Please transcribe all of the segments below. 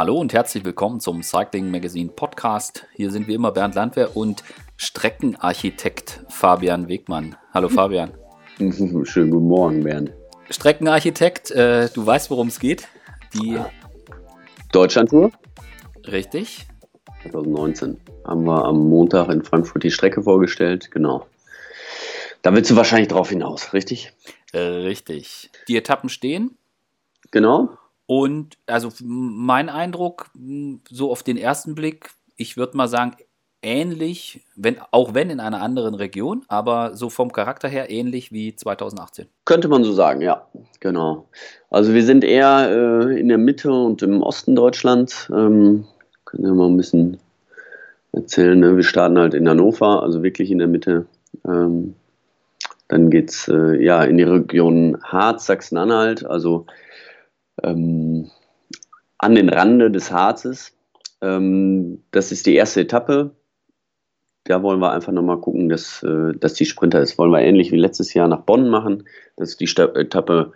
Hallo und herzlich willkommen zum Cycling Magazine Podcast. Hier sind wie immer Bernd Landwehr und Streckenarchitekt Fabian Wegmann. Hallo Fabian. Schönen guten Morgen, Bernd. Streckenarchitekt, äh, du weißt, worum es geht. Die Deutschlandtour Richtig. 2019 haben wir am Montag in Frankfurt die Strecke vorgestellt. Genau. Da willst du wahrscheinlich drauf hinaus, richtig? Äh, richtig. Die Etappen stehen. Genau. Und also mein Eindruck, so auf den ersten Blick, ich würde mal sagen, ähnlich, wenn, auch wenn in einer anderen Region, aber so vom Charakter her ähnlich wie 2018. Könnte man so sagen, ja, genau. Also wir sind eher äh, in der Mitte und im Osten Deutschlands. Ähm, können wir mal ein bisschen erzählen. Ne? Wir starten halt in Hannover, also wirklich in der Mitte. Ähm, dann geht es äh, ja, in die Region Harz, Sachsen-Anhalt, also ähm, an den Rande des Harzes. Ähm, das ist die erste Etappe. Da wollen wir einfach nochmal gucken, dass, äh, dass die Sprinter, das wollen wir ähnlich wie letztes Jahr nach Bonn machen, dass die Sta Etappe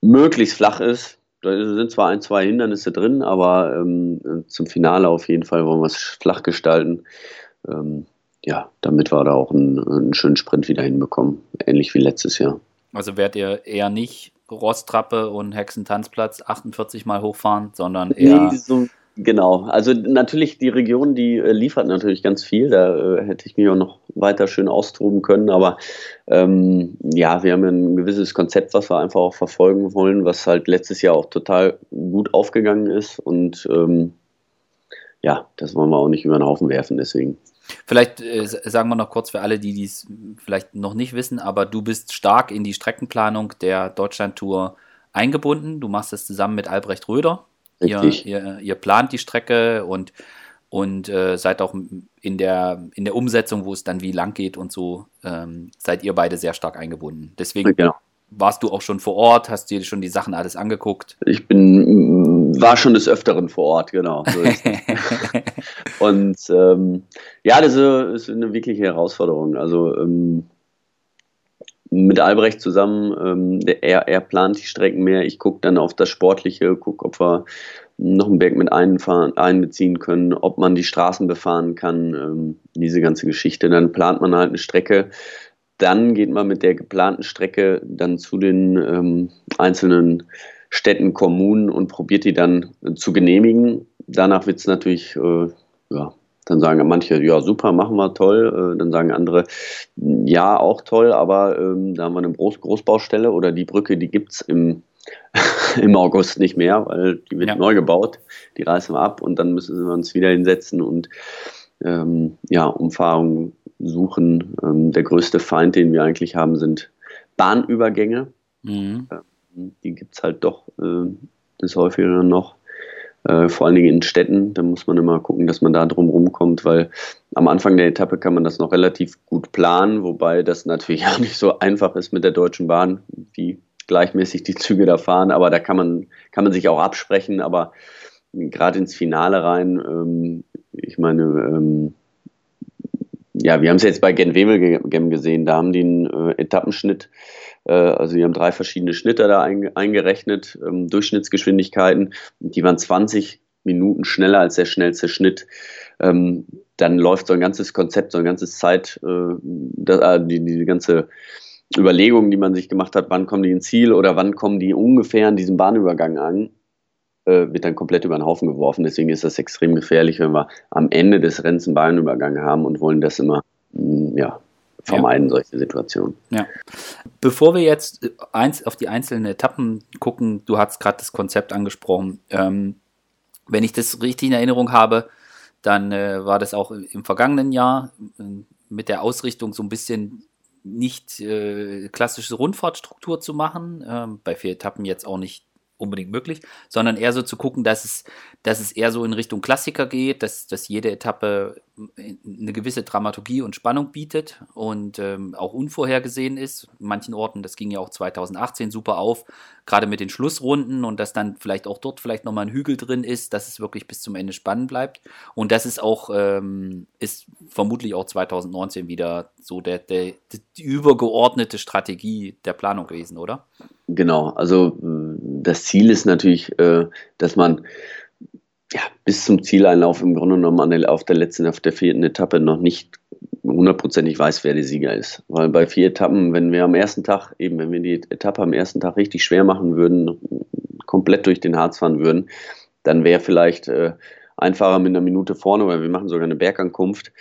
möglichst flach ist. Da sind zwar ein, zwei Hindernisse drin, aber ähm, zum Finale auf jeden Fall wollen wir es flach gestalten. Ähm, ja, damit wir da auch einen, einen schönen Sprint wieder hinbekommen, ähnlich wie letztes Jahr. Also werdet ihr eher nicht Rosttrappe und Hexentanzplatz 48 Mal hochfahren, sondern eher. Nee, so, genau. Also natürlich, die Region, die äh, liefert natürlich ganz viel. Da äh, hätte ich mich auch noch weiter schön austoben können. Aber ähm, ja, wir haben ein gewisses Konzept, was wir einfach auch verfolgen wollen, was halt letztes Jahr auch total gut aufgegangen ist. Und ähm, ja, das wollen wir auch nicht über den Haufen werfen, deswegen. Vielleicht äh, sagen wir noch kurz für alle, die dies vielleicht noch nicht wissen, aber du bist stark in die Streckenplanung der Deutschlandtour eingebunden. Du machst es zusammen mit Albrecht Röder. Ihr, ihr, ihr, plant die Strecke und, und äh, seid auch in der, in der Umsetzung, wo es dann wie lang geht und so, ähm, seid ihr beide sehr stark eingebunden. Deswegen genau warst du auch schon vor Ort? Hast dir schon die Sachen alles angeguckt? Ich bin, mm, war schon des Öfteren vor Ort, genau. So und ähm, ja, das ist eine wirkliche Herausforderung. Also ähm, mit Albrecht zusammen, ähm, er, er plant die Strecken mehr. Ich gucke dann auf das Sportliche, gucke, ob wir noch einen Berg mit einfahren, einbeziehen können, ob man die Straßen befahren kann, ähm, diese ganze Geschichte. Dann plant man halt eine Strecke dann geht man mit der geplanten Strecke dann zu den ähm, einzelnen Städten, Kommunen und probiert die dann äh, zu genehmigen. Danach wird es natürlich, äh, ja, dann sagen manche, ja, super, machen wir, toll. Äh, dann sagen andere, ja, auch toll, aber ähm, da haben wir eine Groß Großbaustelle oder die Brücke, die gibt es im, im August nicht mehr, weil die wird ja. neu gebaut. Die reißen wir ab und dann müssen wir uns wieder hinsetzen und ähm, ja, Umfahrungen suchen. Ähm, der größte Feind, den wir eigentlich haben, sind Bahnübergänge. Mhm. Ähm, die gibt es halt doch äh, des Häufigeren noch. Äh, vor allen Dingen in Städten, da muss man immer gucken, dass man da drum rumkommt, weil am Anfang der Etappe kann man das noch relativ gut planen, wobei das natürlich auch nicht so einfach ist mit der Deutschen Bahn, wie gleichmäßig die Züge da fahren, aber da kann man, kann man sich auch absprechen, aber gerade ins Finale rein, ähm, ich meine, ähm, ja, wir haben es jetzt bei Gen Wevelgem gesehen, da haben die einen äh, Etappenschnitt, äh, also die haben drei verschiedene Schnitte da ein, eingerechnet, ähm, Durchschnittsgeschwindigkeiten, die waren 20 Minuten schneller als der schnellste Schnitt. Ähm, dann läuft so ein ganzes Konzept, so ein ganzes Zeit, äh, das, äh, die, die ganze Überlegung, die man sich gemacht hat, wann kommen die ins Ziel oder wann kommen die ungefähr an diesem Bahnübergang an, äh, wird dann komplett über den Haufen geworfen. Deswegen ist das extrem gefährlich, wenn wir am Ende des Rennens einen Bahnübergang haben und wollen das immer mm, ja, vermeiden, ja. solche Situationen. Ja. Bevor wir jetzt eins auf die einzelnen Etappen gucken, du hast gerade das Konzept angesprochen. Ähm, wenn ich das richtig in Erinnerung habe, dann äh, war das auch im vergangenen Jahr äh, mit der Ausrichtung so ein bisschen nicht äh, klassische Rundfahrtstruktur zu machen. Ähm, bei vier Etappen jetzt auch nicht unbedingt möglich, sondern eher so zu gucken, dass es, dass es eher so in Richtung Klassiker geht, dass, dass jede Etappe eine gewisse Dramaturgie und Spannung bietet und ähm, auch unvorhergesehen ist. In manchen Orten, das ging ja auch 2018 super auf, gerade mit den Schlussrunden und dass dann vielleicht auch dort vielleicht nochmal ein Hügel drin ist, dass es wirklich bis zum Ende spannend bleibt. Und das ist auch, ähm, ist vermutlich auch 2019 wieder so der, der, die übergeordnete Strategie der Planung gewesen, oder? Genau, also das Ziel ist natürlich, äh, dass man ja, bis zum Zieleinlauf im Grunde genommen auf der letzten, auf der vierten Etappe noch nicht hundertprozentig weiß, wer der Sieger ist. Weil bei vier Etappen, wenn wir am ersten Tag, eben wenn wir die Etappe am ersten Tag richtig schwer machen würden, komplett durch den Harz fahren würden, dann wäre vielleicht äh, ein Fahrer mit einer Minute vorne, weil wir machen sogar eine Bergankunft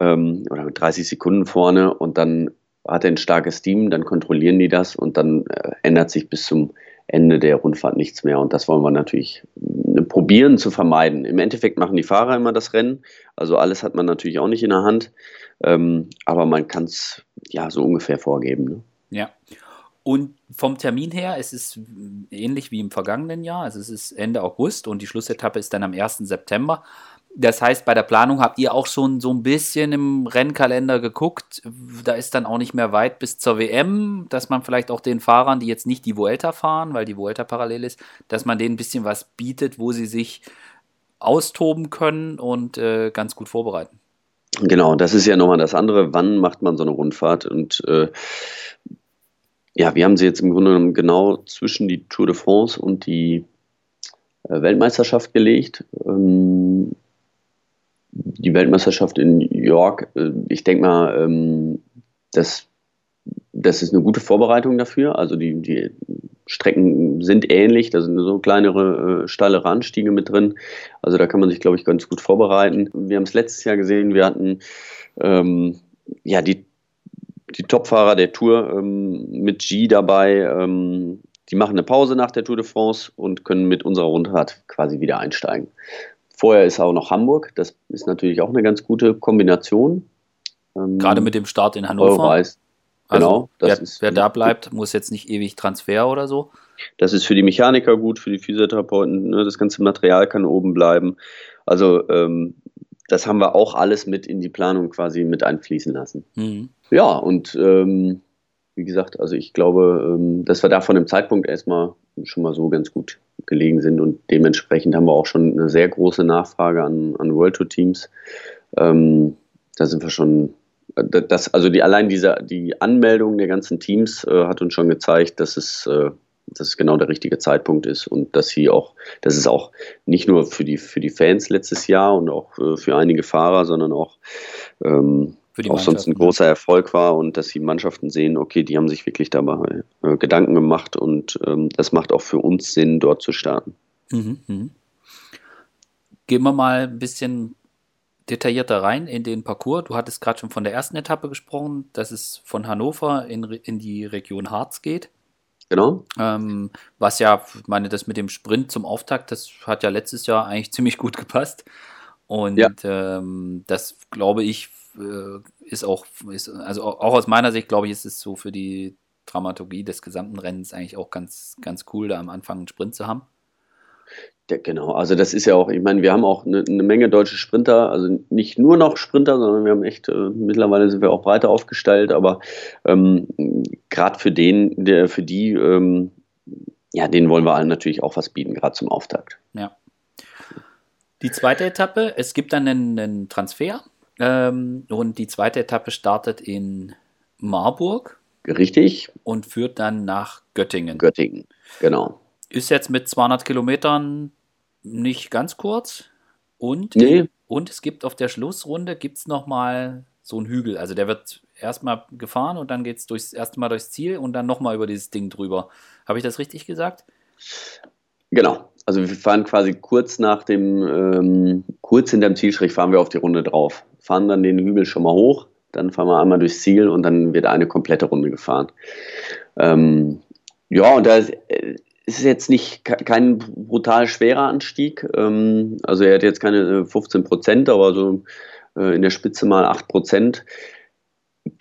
ähm, oder mit 30 Sekunden vorne und dann hat er ein starkes Team, dann kontrollieren die das und dann äh, ändert sich bis zum Ende der Rundfahrt nichts mehr. Und das wollen wir natürlich äh, probieren zu vermeiden. Im Endeffekt machen die Fahrer immer das Rennen. Also alles hat man natürlich auch nicht in der Hand. Ähm, aber man kann es ja so ungefähr vorgeben. Ne? Ja. Und vom Termin her ist es ähnlich wie im vergangenen Jahr. Also es ist Ende August und die Schlussetappe ist dann am 1. September. Das heißt, bei der Planung habt ihr auch schon so ein bisschen im Rennkalender geguckt. Da ist dann auch nicht mehr weit bis zur WM, dass man vielleicht auch den Fahrern, die jetzt nicht die Vuelta fahren, weil die Vuelta parallel ist, dass man denen ein bisschen was bietet, wo sie sich austoben können und äh, ganz gut vorbereiten. Genau, das ist ja nochmal das andere. Wann macht man so eine Rundfahrt? Und äh, ja, wir haben sie jetzt im Grunde genommen genau zwischen die Tour de France und die äh, Weltmeisterschaft gelegt. Ähm, die Weltmeisterschaft in York, äh, ich denke mal, ähm, das, das ist eine gute Vorbereitung dafür. Also die, die Strecken sind ähnlich, da sind so kleinere, äh, steilere Anstiege mit drin. Also da kann man sich, glaube ich, ganz gut vorbereiten. Wir haben es letztes Jahr gesehen, wir hatten ähm, ja die, die Topfahrer der Tour ähm, mit G dabei. Ähm, die machen eine Pause nach der Tour de France und können mit unserer Rundfahrt quasi wieder einsteigen. Vorher ist auch noch Hamburg. Das ist natürlich auch eine ganz gute Kombination. Ähm, Gerade mit dem Start in Hannover. Weiß. Genau. wer, ist, wer da bleibt, muss jetzt nicht ewig Transfer oder so. Das ist für die Mechaniker gut, für die Physiotherapeuten. Ne, das ganze Material kann oben bleiben. Also ähm, das haben wir auch alles mit in die Planung quasi mit einfließen lassen. Mhm. Ja, und ähm, wie gesagt, also ich glaube, ähm, dass wir da von dem Zeitpunkt erstmal schon mal so ganz gut gelegen sind und dementsprechend haben wir auch schon eine sehr große Nachfrage an, an World Tour Teams. Ähm, da sind wir schon, das, also die, allein diese, die Anmeldung der ganzen Teams äh, hat uns schon gezeigt, dass es, äh, dass es genau der richtige Zeitpunkt ist und dass sie auch, dass es auch nicht nur für die, für die Fans letztes Jahr und auch äh, für einige Fahrer, sondern auch ähm, auch sonst ein großer Erfolg war und dass die Mannschaften sehen, okay, die haben sich wirklich dabei äh, Gedanken gemacht und ähm, das macht auch für uns Sinn, dort zu starten. Mhm, mh. Gehen wir mal ein bisschen detaillierter rein in den Parcours. Du hattest gerade schon von der ersten Etappe gesprochen, dass es von Hannover in, in die Region Harz geht. Genau. Ähm, was ja, ich meine, das mit dem Sprint zum Auftakt, das hat ja letztes Jahr eigentlich ziemlich gut gepasst. Und ja. ähm, das, glaube ich, ist auch, ist, also auch aus meiner Sicht, glaube ich, ist es so für die Dramaturgie des gesamten Rennens eigentlich auch ganz, ganz cool, da am Anfang einen Sprint zu haben. Ja, genau, also das ist ja auch, ich meine, wir haben auch eine, eine, Menge deutsche Sprinter, also nicht nur noch Sprinter, sondern wir haben echt, äh, mittlerweile sind wir auch breiter aufgestellt, aber ähm, gerade für den, der, für die, ähm, ja, denen wollen wir allen natürlich auch was bieten, gerade zum Auftakt. Ja. Die zweite Etappe, es gibt dann einen, einen Transfer ähm, und die zweite Etappe startet in Marburg. Richtig. Und führt dann nach Göttingen. Göttingen, genau. Ist jetzt mit 200 Kilometern nicht ganz kurz. Und, nee. und es gibt auf der Schlussrunde gibt's noch mal so einen Hügel. Also der wird erstmal gefahren und dann geht es durchs erste Mal durchs Ziel und dann nochmal über dieses Ding drüber. Habe ich das richtig gesagt? Genau. Also wir fahren quasi kurz nach dem, ähm, kurz hinterm Zielstrich fahren wir auf die Runde drauf. Fahren dann den Hügel schon mal hoch, dann fahren wir einmal durchs Ziel und dann wird eine komplette Runde gefahren. Ähm, ja, und da ist, äh, ist jetzt nicht kein brutal schwerer Anstieg. Ähm, also er hat jetzt keine 15 äh, Prozent, aber so äh, in der Spitze mal 8 Prozent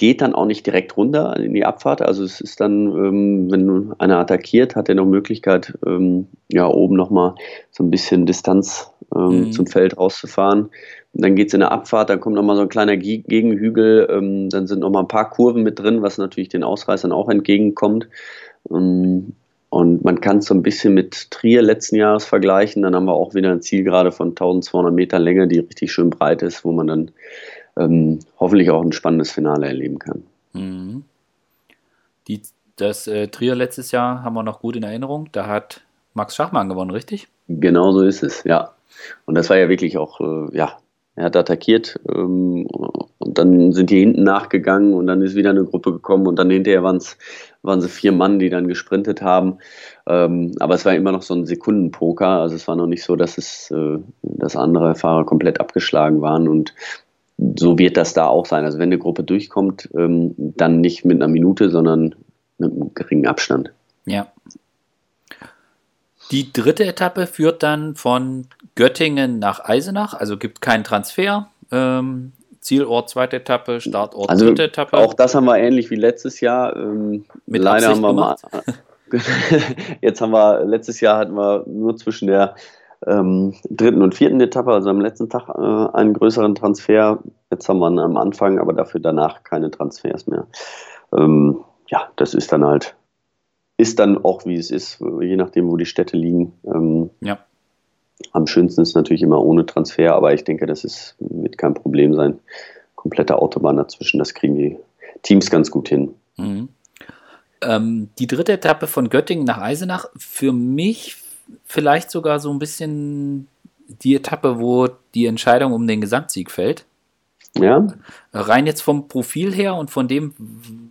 geht dann auch nicht direkt runter in die Abfahrt. Also es ist dann, ähm, wenn einer attackiert, hat er noch Möglichkeit, ähm, ja, oben nochmal so ein bisschen Distanz ähm, mhm. zum Feld rauszufahren. Und dann geht es in der Abfahrt, dann kommt nochmal so ein kleiner Gegenhügel, ähm, dann sind nochmal ein paar Kurven mit drin, was natürlich den Ausreißern auch entgegenkommt. Ähm, und man kann es so ein bisschen mit Trier letzten Jahres vergleichen. Dann haben wir auch wieder ein Ziel gerade von 1200 Meter Länge, die richtig schön breit ist, wo man dann ähm, hoffentlich auch ein spannendes Finale erleben kann. Mhm. Die, das äh, Trier letztes Jahr haben wir noch gut in Erinnerung. Da hat Max Schachmann gewonnen, richtig? Genau so ist es, ja. Und das war ja wirklich auch, äh, ja, er hat attackiert ähm, und dann sind die hinten nachgegangen und dann ist wieder eine Gruppe gekommen und dann hinterher waren es waren sie vier Mann, die dann gesprintet haben. Ähm, aber es war immer noch so ein Sekundenpoker. Also es war noch nicht so, dass es, äh, dass andere Fahrer komplett abgeschlagen waren und so wird das da auch sein. Also wenn eine Gruppe durchkommt, ähm, dann nicht mit einer Minute, sondern mit einem geringen Abstand. Ja. Die dritte Etappe führt dann von Göttingen nach Eisenach, also gibt keinen Transfer. Ähm, Zielort zweite Etappe, Startort also dritte Etappe. Auch das haben wir ähnlich wie letztes Jahr. Ähm, Mit leider Absicht haben wir mal. Jetzt haben wir, letztes Jahr hatten wir nur zwischen der ähm, dritten und vierten Etappe, also am letzten Tag, äh, einen größeren Transfer. Jetzt haben wir am Anfang, aber dafür danach keine Transfers mehr. Ähm, ja, das ist dann halt, ist dann auch wie es ist, je nachdem, wo die Städte liegen. Ähm, ja. Am schönsten ist natürlich immer ohne Transfer, aber ich denke, das ist, wird kein Problem sein. Komplette Autobahn dazwischen, das kriegen die Teams ganz gut hin. Mhm. Ähm, die dritte Etappe von Göttingen nach Eisenach, für mich vielleicht sogar so ein bisschen die Etappe, wo die Entscheidung um den Gesamtsieg fällt. Ja. Rein jetzt vom Profil her und von dem,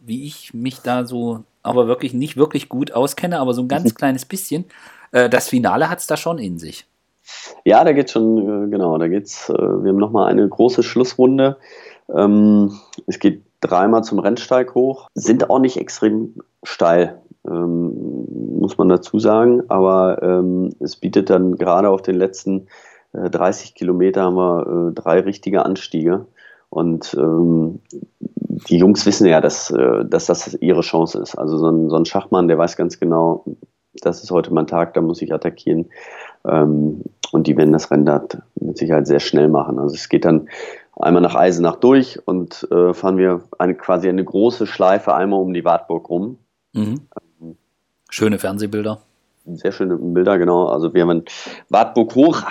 wie ich mich da so, aber wirklich nicht wirklich gut auskenne, aber so ein ganz kleines bisschen. Äh, das Finale hat es da schon in sich. Ja, da geht schon, äh, genau, da geht's, äh, wir haben nochmal eine große Schlussrunde. Ähm, es geht dreimal zum Rennsteig hoch, sind auch nicht extrem steil, ähm, muss man dazu sagen, aber ähm, es bietet dann gerade auf den letzten 30 Kilometer haben wir drei richtige Anstiege. Und ähm, die Jungs wissen ja, dass, dass das ihre Chance ist. Also so ein, so ein Schachmann, der weiß ganz genau, das ist heute mein Tag, da muss ich attackieren. Ähm, und die werden das Rennen da mit Sicherheit sehr schnell machen. Also es geht dann einmal nach Eisenach durch und äh, fahren wir eine, quasi eine große Schleife einmal um die Wartburg rum. Mhm. Schöne Fernsehbilder. Sehr schöne Bilder, genau. Also wir haben Wartburg hoch,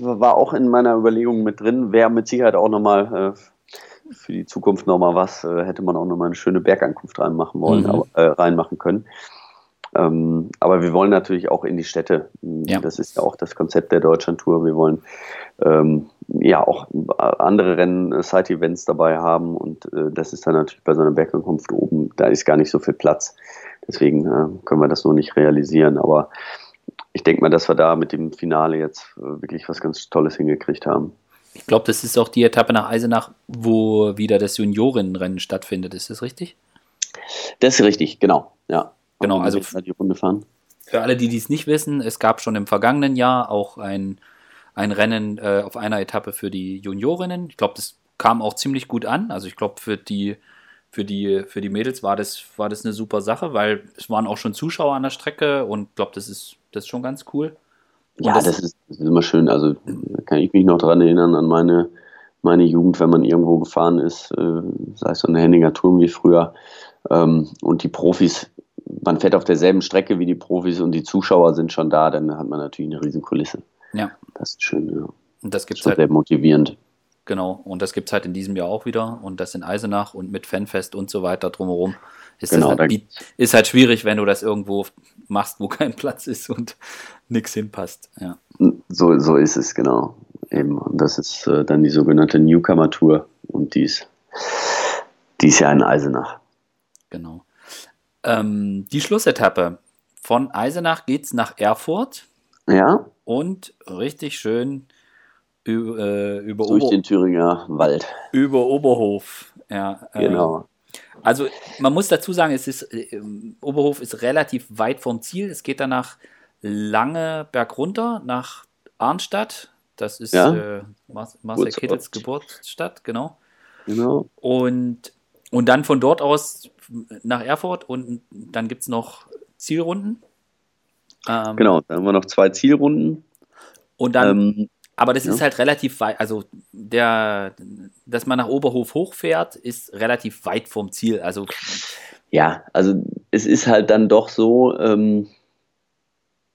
war auch in meiner Überlegung mit drin, wäre mit Sicherheit auch nochmal äh, für die Zukunft nochmal was, äh, hätte man auch nochmal eine schöne Bergankunft reinmachen wollen, mhm. aber, äh, reinmachen können. Ähm, aber wir wollen natürlich auch in die Städte. Ja. Das ist ja auch das Konzept der Deutschlandtour. Wir wollen ähm, ja auch andere Rennen, äh, Side-Events dabei haben und äh, das ist dann natürlich bei so einer Bergankunft oben, da ist gar nicht so viel Platz. Deswegen äh, können wir das noch nicht realisieren. Aber ich denke mal, dass wir da mit dem Finale jetzt äh, wirklich was ganz Tolles hingekriegt haben. Ich glaube, das ist auch die Etappe nach Eisenach, wo wieder das Juniorinnenrennen stattfindet. Ist das richtig? Das ist richtig, genau. Ja. Genau, also die Runde fahren. Für alle, die dies nicht wissen, es gab schon im vergangenen Jahr auch ein, ein Rennen äh, auf einer Etappe für die Juniorinnen. Ich glaube, das kam auch ziemlich gut an. Also ich glaube, für die, für, die, für die Mädels war das, war das eine super Sache, weil es waren auch schon Zuschauer an der Strecke und ich glaube, das ist, das ist schon ganz cool. Und ja, das, das, ist, das, ist, immer schön. Also da kann ich mich noch daran erinnern, an meine, meine Jugend, wenn man irgendwo gefahren ist, äh, sei es so eine Henninger Turm wie früher. Ähm, und die Profis man fährt auf derselben Strecke wie die Profis und die Zuschauer sind schon da, dann hat man natürlich eine riesen Kulisse. Ja. Das ist schön, ja. Und das gibt es halt, sehr motivierend. Genau, und das gibt es halt in diesem Jahr auch wieder und das in Eisenach und mit Fanfest und so weiter drumherum. Ist, genau, halt, ist halt schwierig, wenn du das irgendwo machst, wo kein Platz ist und nichts hinpasst. Ja. So, so ist es, genau. Eben. Und das ist äh, dann die sogenannte Newcomer-Tour und die ist, die ist ja in Eisenach. Genau. Ähm, die Schlussetappe. Von Eisenach geht es nach Erfurt. Ja. Und richtig schön über, äh, über Durch Ober den Thüringer Wald. Über Oberhof. Ja, äh, genau. Also man muss dazu sagen, es ist äh, Oberhof ist relativ weit vom Ziel. Es geht danach lange bergunter nach Arnstadt. Das ist ja. äh, Marcel Kittels Geburtsstadt, genau. Genau. Und, und dann von dort aus nach Erfurt und dann gibt es noch Zielrunden. Ähm, genau, dann haben wir noch zwei Zielrunden. Und dann, ähm, aber das ja. ist halt relativ weit, also der, dass man nach Oberhof hochfährt, ist relativ weit vom Ziel. Also ja, also es ist halt dann doch so, ähm,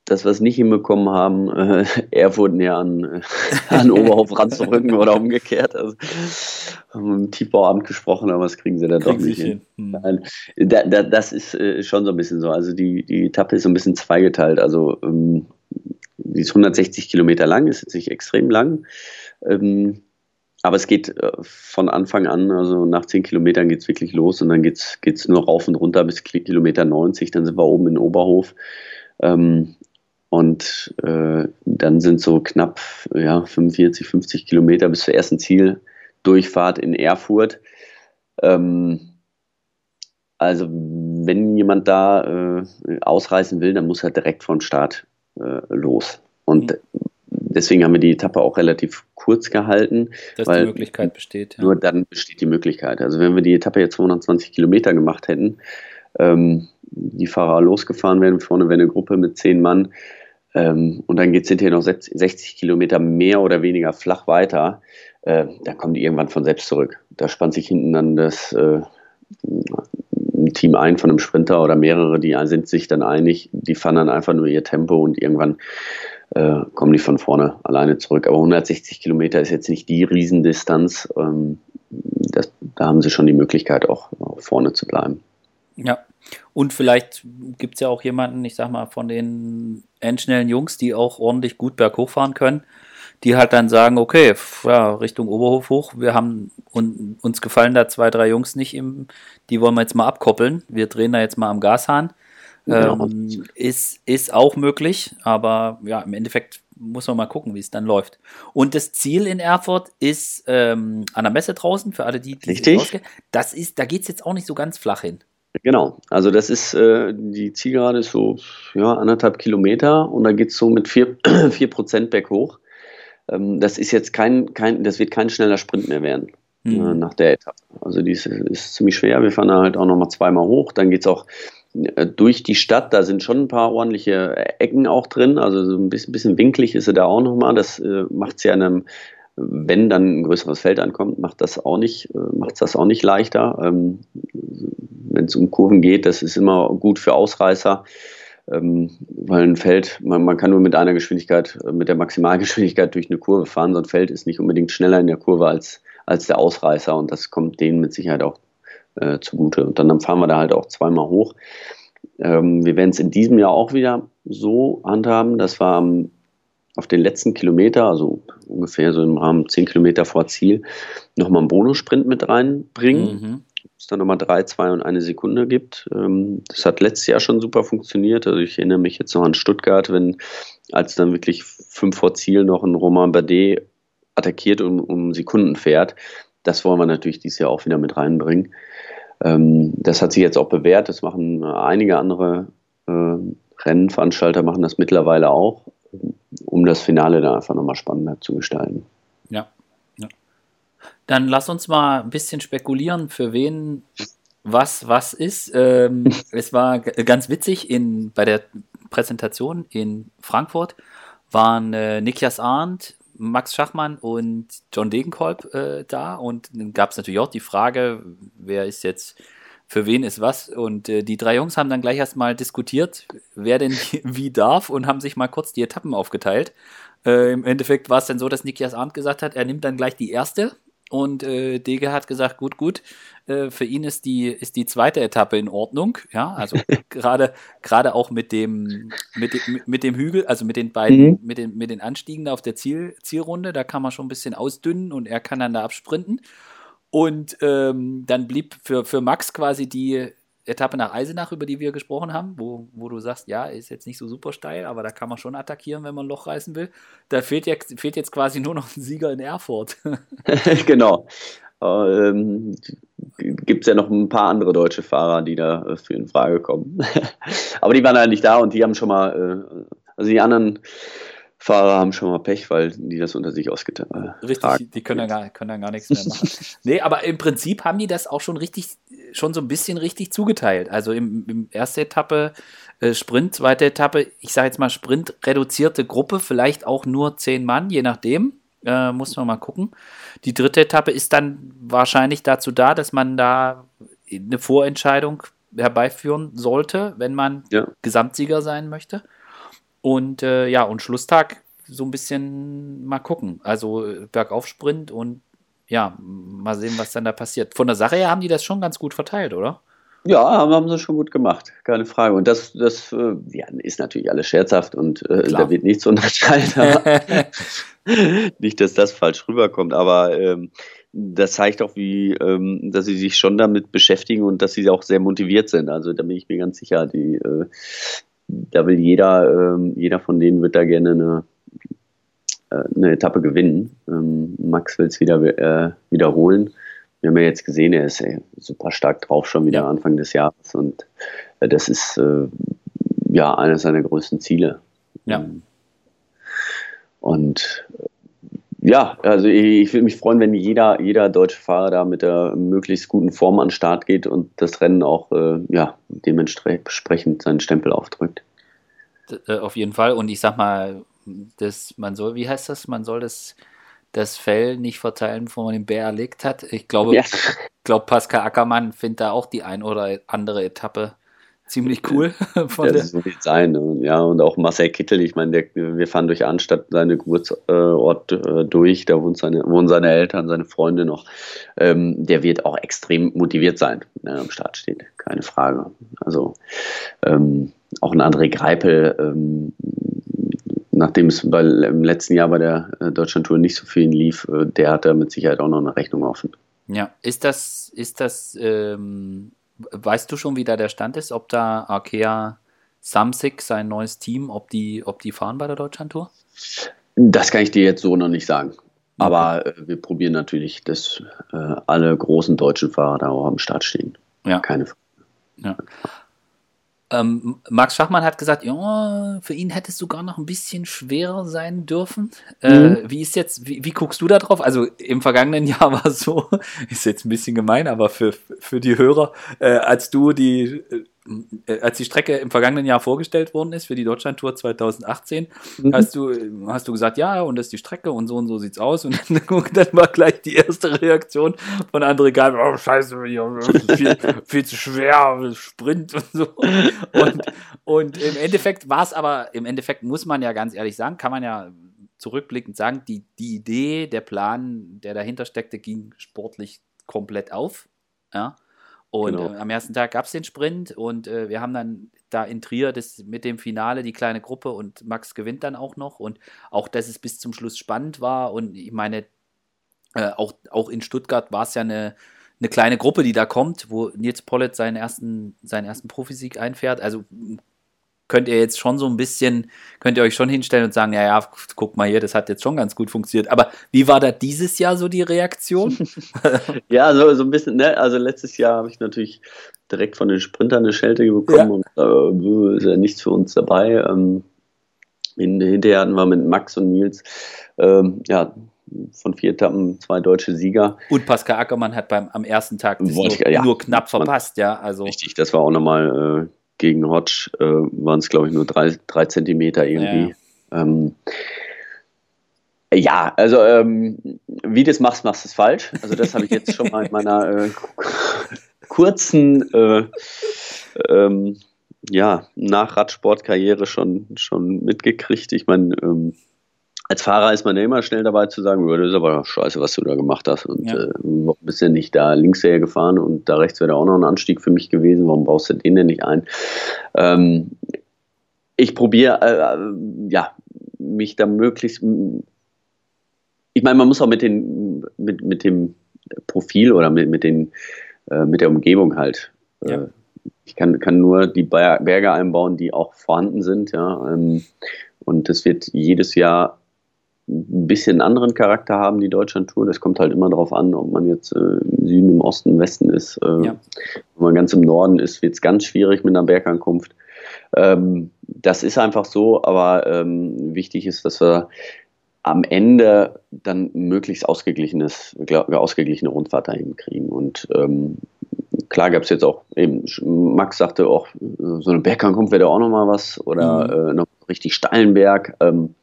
dass wir es nicht hinbekommen haben, äh, Erfurt näher an, äh, an Oberhof ranzurücken oder umgekehrt. Also, haben wir im Tiefbauamt gesprochen, aber das kriegen sie dann kriegen doch nicht hin. hin. Hm. Da, da, das ist äh, schon so ein bisschen so. Also die, die Etappe ist so ein bisschen zweigeteilt. Also ähm, die ist 160 Kilometer lang, ist jetzt nicht extrem lang. Ähm, aber es geht äh, von Anfang an, also nach 10 Kilometern geht es wirklich los und dann geht es nur rauf und runter bis Kilometer 90, dann sind wir oben in Oberhof. Ähm, und äh, dann sind so knapp ja, 45, 50 Kilometer bis zur ersten Zieldurchfahrt in Erfurt. Ähm, also wenn jemand da äh, ausreisen will, dann muss er direkt vom Start äh, los. Und mhm. deswegen haben wir die Etappe auch relativ kurz gehalten. Dass weil die Möglichkeit besteht. Ja. Nur dann besteht die Möglichkeit. Also wenn wir die Etappe jetzt 220 Kilometer gemacht hätten, ähm, die Fahrer losgefahren werden, vorne wäre eine Gruppe mit zehn Mann, ähm, und dann geht es hinterher noch 60 Kilometer mehr oder weniger flach weiter, äh, da kommen die irgendwann von selbst zurück. Da spannt sich hinten dann das äh, ein Team ein von einem Sprinter oder mehrere, die sind sich dann einig, die fahren dann einfach nur ihr Tempo und irgendwann äh, kommen die von vorne alleine zurück. Aber 160 Kilometer ist jetzt nicht die Riesendistanz. Ähm, das, da haben sie schon die Möglichkeit, auch vorne zu bleiben. Ja, und vielleicht gibt es ja auch jemanden, ich sag mal, von den endschnellen Jungs, die auch ordentlich gut berghoch fahren können, die halt dann sagen, okay, ja, Richtung Oberhof hoch, wir haben und, uns gefallen da zwei, drei Jungs nicht im, die wollen wir jetzt mal abkoppeln, wir drehen da jetzt mal am Gashahn. Genau. Ähm, ist, ist auch möglich, aber ja, im Endeffekt muss man mal gucken, wie es dann läuft. Und das Ziel in Erfurt ist ähm, an der Messe draußen, für alle, die, die Richtig. Das ist, da geht es jetzt auch nicht so ganz flach hin. Genau, also das ist, äh, die Zielgerade ist so ja, anderthalb Kilometer und da geht es so mit vier, vier Prozent berghoch. Ähm, das ist jetzt kein, kein, das wird kein schneller Sprint mehr werden mhm. äh, nach der Etappe. Also die ist, ist, ziemlich schwer. Wir fahren da halt auch nochmal zweimal hoch. Dann geht es auch äh, durch die Stadt, da sind schon ein paar ordentliche Ecken auch drin, also so ein bisschen, bisschen winklig ist sie da auch nochmal. Das äh, macht es ja in einem, wenn dann ein größeres Feld ankommt, macht das auch nicht, äh, macht das auch nicht leichter. Ähm, wenn es um Kurven geht, das ist immer gut für Ausreißer, ähm, weil ein Feld, man, man, kann nur mit einer Geschwindigkeit, äh, mit der Maximalgeschwindigkeit durch eine Kurve fahren. So ein Feld ist nicht unbedingt schneller in der Kurve als, als der Ausreißer und das kommt denen mit Sicherheit auch äh, zugute. Und dann fahren wir da halt auch zweimal hoch. Ähm, wir werden es in diesem Jahr auch wieder so handhaben, dass wir am auf den letzten Kilometer, also ungefähr so im Rahmen 10 Kilometer vor Ziel, nochmal einen Bonussprint mit reinbringen. Mhm es dann nochmal drei, zwei und eine Sekunde gibt. Ähm, das hat letztes Jahr schon super funktioniert. Also ich erinnere mich jetzt noch an Stuttgart, wenn als dann wirklich fünf vor Ziel noch ein Romain Bardet attackiert und um Sekunden fährt. Das wollen wir natürlich dieses Jahr auch wieder mit reinbringen. Ähm, das hat sich jetzt auch bewährt. Das machen einige andere äh, Rennveranstalter machen das mittlerweile auch, um das Finale dann einfach nochmal spannender zu gestalten. Ja, dann lass uns mal ein bisschen spekulieren, für wen was was ist. Ähm, es war ganz witzig in, bei der Präsentation in Frankfurt waren äh, Niklas Arndt, Max Schachmann und John Degenkolb äh, da und dann gab es natürlich auch die Frage, wer ist jetzt für wen ist was und äh, die drei Jungs haben dann gleich erstmal diskutiert, wer denn wie darf und haben sich mal kurz die Etappen aufgeteilt. Äh, Im Endeffekt war es dann so, dass Niklas Arndt gesagt hat, er nimmt dann gleich die erste und äh, Dege hat gesagt, gut, gut, äh, für ihn ist die, ist die zweite Etappe in Ordnung. Ja, also gerade gerade auch mit dem, mit, dem, mit dem Hügel, also mit den beiden, mhm. mit, den, mit den Anstiegen auf der Ziel, Zielrunde, da kann man schon ein bisschen ausdünnen und er kann dann da absprinten. Und ähm, dann blieb für, für Max quasi die Etappe nach Eisenach, über die wir gesprochen haben, wo, wo du sagst, ja, ist jetzt nicht so super steil, aber da kann man schon attackieren, wenn man ein Loch reißen will. Da fehlt jetzt, fehlt jetzt quasi nur noch ein Sieger in Erfurt. genau. Ähm, Gibt es ja noch ein paar andere deutsche Fahrer, die da für in Frage kommen. aber die waren halt nicht da und die haben schon mal, äh, also die anderen Fahrer haben schon mal Pech, weil die das unter sich ausgetragen Richtig, die können dann, gar, können dann gar nichts mehr machen. nee, aber im Prinzip haben die das auch schon richtig, schon so ein bisschen richtig zugeteilt. Also im, im erste Etappe äh, Sprint, zweite Etappe, ich sage jetzt mal Sprint, reduzierte Gruppe, vielleicht auch nur zehn Mann, je nachdem. Äh, muss man mal gucken. Die dritte Etappe ist dann wahrscheinlich dazu da, dass man da eine Vorentscheidung herbeiführen sollte, wenn man ja. Gesamtsieger sein möchte. Und äh, ja, und Schlusstag so ein bisschen mal gucken. Also äh, Bergaufsprint und ja, mal sehen, was dann da passiert. Von der Sache her haben die das schon ganz gut verteilt, oder? Ja, haben, haben sie schon gut gemacht, keine Frage. Und das, das äh, ja, ist natürlich alles scherzhaft und äh, da wird nichts unterteilt. nicht, dass das falsch rüberkommt, aber ähm, das zeigt auch, wie, ähm, dass sie sich schon damit beschäftigen und dass sie auch sehr motiviert sind. Also da bin ich mir ganz sicher, die, äh, da will jeder, äh, jeder von denen wird da gerne eine, äh, eine Etappe gewinnen. Ähm, Max will es wieder äh, wiederholen wir haben ja jetzt gesehen, er ist ey, super stark drauf schon wieder Anfang des Jahres und äh, das ist ja eines seiner größten Ziele. Ja. Ähm, und ja, also ich, ich würde mich freuen, wenn jeder, jeder deutsche Fahrer da mit der möglichst guten Form an den Start geht und das Rennen auch äh, ja, dementsprechend seinen Stempel aufdrückt. Äh, auf jeden Fall. Und ich sag mal, das, man soll, wie heißt das? Man soll das das Fell nicht verteilen, bevor man den Bär erlegt hat. Ich glaube, ja. glaub Pascal Ackermann findet da auch die ein oder andere Etappe ziemlich cool. Von das wird sein. Ja, und auch Marcel Kittel, ich meine, der, wir fahren durch Anstatt seine Geburtsort äh, durch, da wohnt seine, wohnen seine Eltern, seine Freunde noch. Ähm, der wird auch extrem motiviert sein, wenn er am Start steht, keine Frage. Also ähm, auch ein André Greipel, ähm, nachdem es bei, im letzten Jahr bei der äh, Deutschlandtour nicht so viel lief, äh, der hat da mit Sicherheit auch noch eine Rechnung offen. Ja, ist das, ist das, ähm, weißt du schon, wie da der Stand ist, ob da Arkea Samsic, sein neues Team, ob die, ob die fahren bei der Deutschlandtour? Das kann ich dir jetzt so noch nicht sagen. Aber okay. äh, wir probieren natürlich, dass äh, alle großen deutschen Fahrer da auch am Start stehen. Ja. Keine Frage. Ja. Ähm, Max Schachmann hat gesagt, ja, für ihn hätte es sogar noch ein bisschen schwerer sein dürfen. Äh, mhm. Wie ist jetzt, wie, wie, guckst du da drauf? Also im vergangenen Jahr war es so, ist jetzt ein bisschen gemein, aber für, für die Hörer, äh, als du die äh, als die Strecke im vergangenen Jahr vorgestellt worden ist für die Deutschlandtour 2018, mhm. hast, du, hast du gesagt, ja, und das ist die Strecke und so und so sieht's aus. Und dann, dann war gleich die erste Reaktion von André Geil, oh scheiße, viel, viel zu schwer, Sprint und so. Und, und im Endeffekt war es aber, im Endeffekt muss man ja ganz ehrlich sagen, kann man ja zurückblickend sagen, die, die Idee, der Plan, der dahinter steckte, ging sportlich komplett auf. Ja. Und genau. äh, am ersten Tag gab es den Sprint und äh, wir haben dann da in Trier das mit dem Finale die kleine Gruppe und Max gewinnt dann auch noch und auch, dass es bis zum Schluss spannend war und ich meine, äh, auch, auch in Stuttgart war es ja eine, eine kleine Gruppe, die da kommt, wo Nils Pollitt seinen ersten, seinen ersten Profisieg einfährt. Also könnt ihr jetzt schon so ein bisschen, könnt ihr euch schon hinstellen und sagen, ja, ja, guck mal hier, das hat jetzt schon ganz gut funktioniert. Aber wie war da dieses Jahr so die Reaktion? ja, so, so ein bisschen, ne? Also letztes Jahr habe ich natürlich direkt von den Sprintern eine Schelte bekommen ja. und äh, ist ja nichts für uns dabei. Ähm, hinterher hatten wir mit Max und Nils ähm, ja, von vier Etappen zwei deutsche Sieger. Und Pascal Ackermann hat beim am ersten Tag nur, ich, ja, nur, knapp verpasst, ja. Also. Richtig, das war auch nochmal äh, gegen Hodge äh, waren es, glaube ich, nur drei, drei Zentimeter irgendwie. Ja, ähm, ja also ähm, wie du es machst, machst du es falsch. Also das habe ich jetzt schon mal in meiner äh, kurzen äh, ähm, ja, Nach-Radsportkarriere schon, schon mitgekriegt. Ich meine, ähm, als Fahrer ist man ja immer schnell dabei zu sagen, das ist aber scheiße, was du da gemacht hast. Und ja. äh, warum bist du nicht da links her gefahren und da rechts wäre auch noch ein Anstieg für mich gewesen, warum baust du den denn nicht ein? Ähm, ich probiere, äh, äh ja, mich da möglichst. Ich meine, man muss auch mit, den, mit, mit dem Profil oder mit, mit, den, äh, mit der Umgebung halt. Äh, ja. Ich kann, kann nur die Berge einbauen, die auch vorhanden sind. Ja, ähm, und das wird jedes Jahr ein bisschen anderen Charakter haben, die Deutschland-Tour. Das kommt halt immer darauf an, ob man jetzt äh, im Süden, im Osten, im Westen ist. Äh, ja. Wenn man ganz im Norden ist, wird es ganz schwierig mit einer Bergankunft. Ähm, das ist einfach so, aber ähm, wichtig ist, dass wir am Ende dann möglichst ausgeglichenes, ausgeglichene Rundfahrt dahin kriegen. Und ähm, klar gab es jetzt auch eben, Max sagte auch, so eine Bergankunft wäre da auch nochmal was oder mhm. äh, noch richtig steilen Berg. Ähm,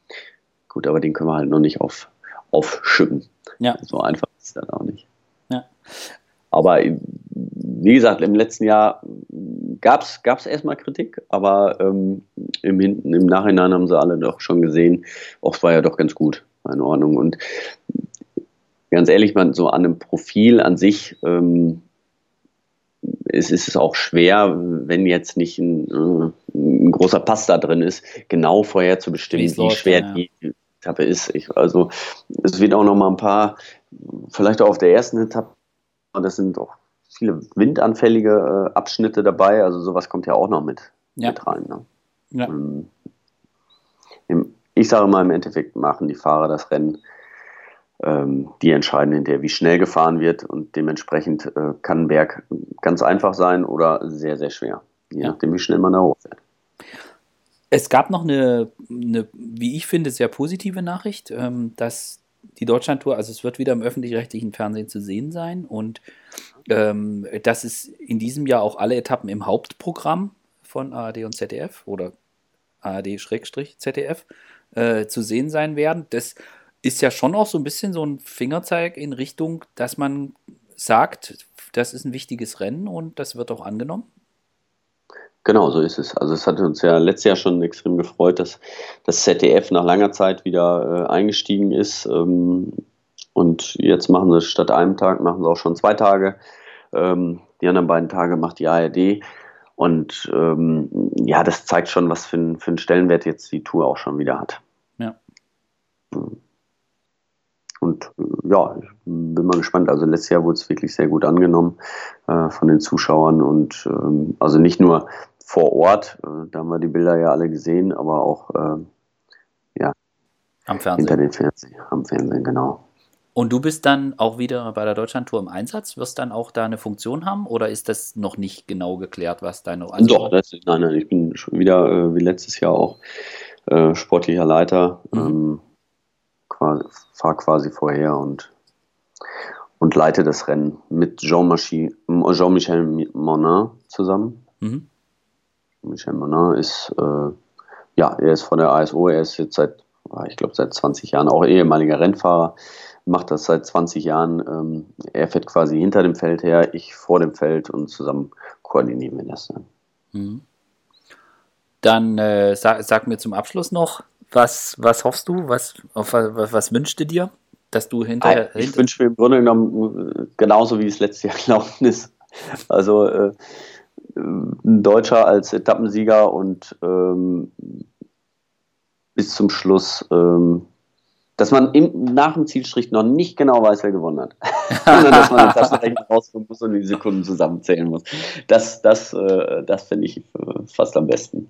Gut, aber den können wir halt noch nicht auf, aufschippen. Ja. So einfach ist das auch nicht. Ja. Aber wie gesagt, im letzten Jahr gab es erstmal Kritik, aber ähm, im, im Nachhinein haben sie alle doch schon gesehen, auch es war ja doch ganz gut, war in Ordnung. Und ganz ehrlich, man so an einem Profil an sich, ähm, es ist auch schwer, wenn jetzt nicht ein, äh, ein großer Pass da drin ist, genau vorher zu bestimmen, wie, wie schwer ja. die Etappe ist. Ich, also es wird auch noch mal ein paar, vielleicht auch auf der ersten Etappe, das sind auch viele windanfällige äh, Abschnitte dabei, also sowas kommt ja auch noch mit, ja. mit rein. Ne? Ja. Ähm, im, ich sage mal, im Endeffekt machen die Fahrer das Rennen ähm, die entscheiden hinterher, wie schnell gefahren wird und dementsprechend äh, kann ein Berg ganz einfach sein oder sehr, sehr schwer, je nachdem, wie schnell man da hochfährt. Es gab noch eine, eine, wie ich finde, sehr positive Nachricht, ähm, dass die Deutschlandtour, also es wird wieder im öffentlich-rechtlichen Fernsehen zu sehen sein und ähm, dass es in diesem Jahr auch alle Etappen im Hauptprogramm von ARD und ZDF oder ARD-ZDF äh, zu sehen sein werden. Das ist ja schon auch so ein bisschen so ein Fingerzeig in Richtung, dass man sagt, das ist ein wichtiges Rennen und das wird auch angenommen. Genau, so ist es. Also es hat uns ja letztes Jahr schon extrem gefreut, dass das ZDF nach langer Zeit wieder äh, eingestiegen ist. Ähm, und jetzt machen sie statt einem Tag, machen sie auch schon zwei Tage. Ähm, die anderen beiden Tage macht die ARD. Und ähm, ja, das zeigt schon, was für, ein, für einen Stellenwert jetzt die Tour auch schon wieder hat. Ja. Mhm. Und ja, ich bin mal gespannt. Also letztes Jahr wurde es wirklich sehr gut angenommen äh, von den Zuschauern und ähm, also nicht nur vor Ort, äh, da haben wir die Bilder ja alle gesehen, aber auch äh, ja am Fernsehen. hinter den Fernsehen, am Fernsehen, genau. Und du bist dann auch wieder bei der Deutschlandtour im Einsatz? Wirst dann auch da eine Funktion haben oder ist das noch nicht genau geklärt, was deine also Doch, das, nein, nein, ich bin schon wieder äh, wie letztes Jahr auch äh, sportlicher Leiter. Mhm. Ähm, fahre quasi vorher und, und leite das Rennen mit Jean-Michel Jean Monin zusammen. Mhm. Michel Monin ist, äh, ja, er ist von der ASO, er ist jetzt seit, ich glaube, seit 20 Jahren auch ehemaliger Rennfahrer, macht das seit 20 Jahren. Ähm, er fährt quasi hinter dem Feld her, ich vor dem Feld und zusammen koordinieren wir das dann. Mhm. Dann äh, sag, sag, mir zum Abschluss noch, was, was hoffst du? Was, auf, was, was wünschst du dir? Dass du hinterher. Ich hinter wünsche mir im Grunde genommen äh, genauso wie es letztes Jahr gelaufen ist. Also äh, Deutscher als Etappensieger und ähm, bis zum Schluss, ähm, dass man im, nach dem Zielstrich noch nicht genau weiß, wer gewonnen hat. Sondern dass man den Taschenrechner rausfinden muss und die Sekunden zusammenzählen muss. Das, das, äh, das finde ich äh, fast am besten.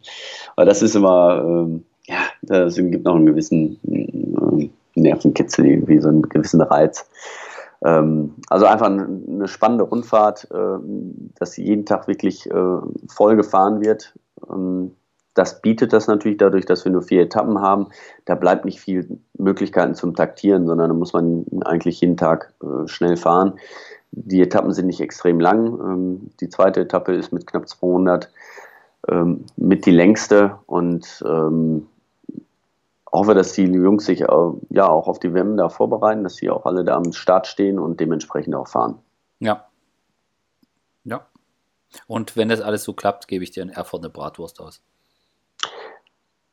Weil das ist immer. Ähm, ja, das gibt noch einen gewissen äh, Nervenkitzel, irgendwie so einen gewissen Reiz. Ähm, also einfach eine spannende Rundfahrt, äh, dass jeden Tag wirklich äh, voll gefahren wird. Ähm, das bietet das natürlich dadurch, dass wir nur vier Etappen haben. Da bleibt nicht viel Möglichkeiten zum Taktieren, sondern da muss man eigentlich jeden Tag äh, schnell fahren. Die Etappen sind nicht extrem lang. Ähm, die zweite Etappe ist mit knapp 200 ähm, mit die längste und hoffe, dass die Jungs sich äh, ja auch auf die WM da vorbereiten, dass sie auch alle da am Start stehen und dementsprechend auch fahren. Ja. Ja. Und wenn das alles so klappt, gebe ich dir in Erfurt eine Bratwurst aus.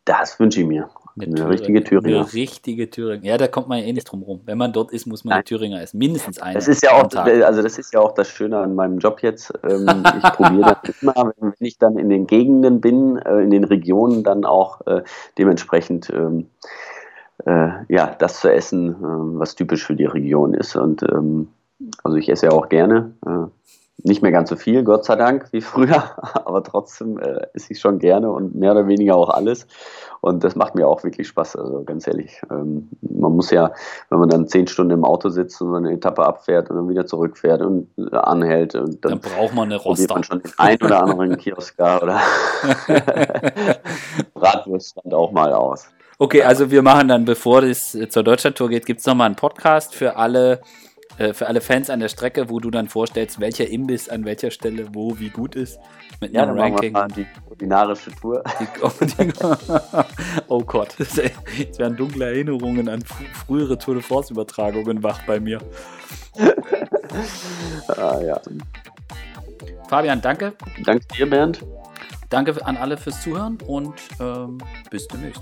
Das wünsche ich mir. Eine, eine richtige Thüringer. Eine richtige Thüringer. Ja, da kommt man ja eh nicht drum rum. Wenn man dort ist, muss man Nein. Thüringer essen. Mindestens eine. Das ist ja auch, also das ist ja auch das Schöne an meinem Job jetzt. Ähm, ich probiere das immer, wenn ich dann in den Gegenden bin, äh, in den Regionen, dann auch äh, dementsprechend ähm, äh, ja, das zu essen, was typisch für die Region ist. Und ähm, also ich esse ja auch gerne. Nicht mehr ganz so viel, Gott sei Dank, wie früher, aber trotzdem äh, esse ich schon gerne und mehr oder weniger auch alles. Und das macht mir auch wirklich Spaß, also ganz ehrlich. Ähm, man muss ja, wenn man dann zehn Stunden im Auto sitzt und eine Etappe abfährt und dann wieder zurückfährt und äh, anhält, und dann, dann braucht man eine Roster. man schon den ein oder anderen Kiosk oder Bratwurst stand auch mal aus. Okay, also wir machen dann, bevor es zur Deutschlandtour geht, gibt es nochmal einen Podcast für alle äh, für alle Fans an der Strecke, wo du dann vorstellst, welcher Imbiss an welcher Stelle wo wie gut ist. Mit ja, einem Ranking. Machen wir mal die kulinarische Tour. Die, oh, oh Gott, jetzt werden dunkle Erinnerungen an frühere Tour de France-Übertragungen wach bei mir. ah, ja. Fabian, danke. Danke dir, Bernd. Danke an alle fürs Zuhören und ähm, bis demnächst.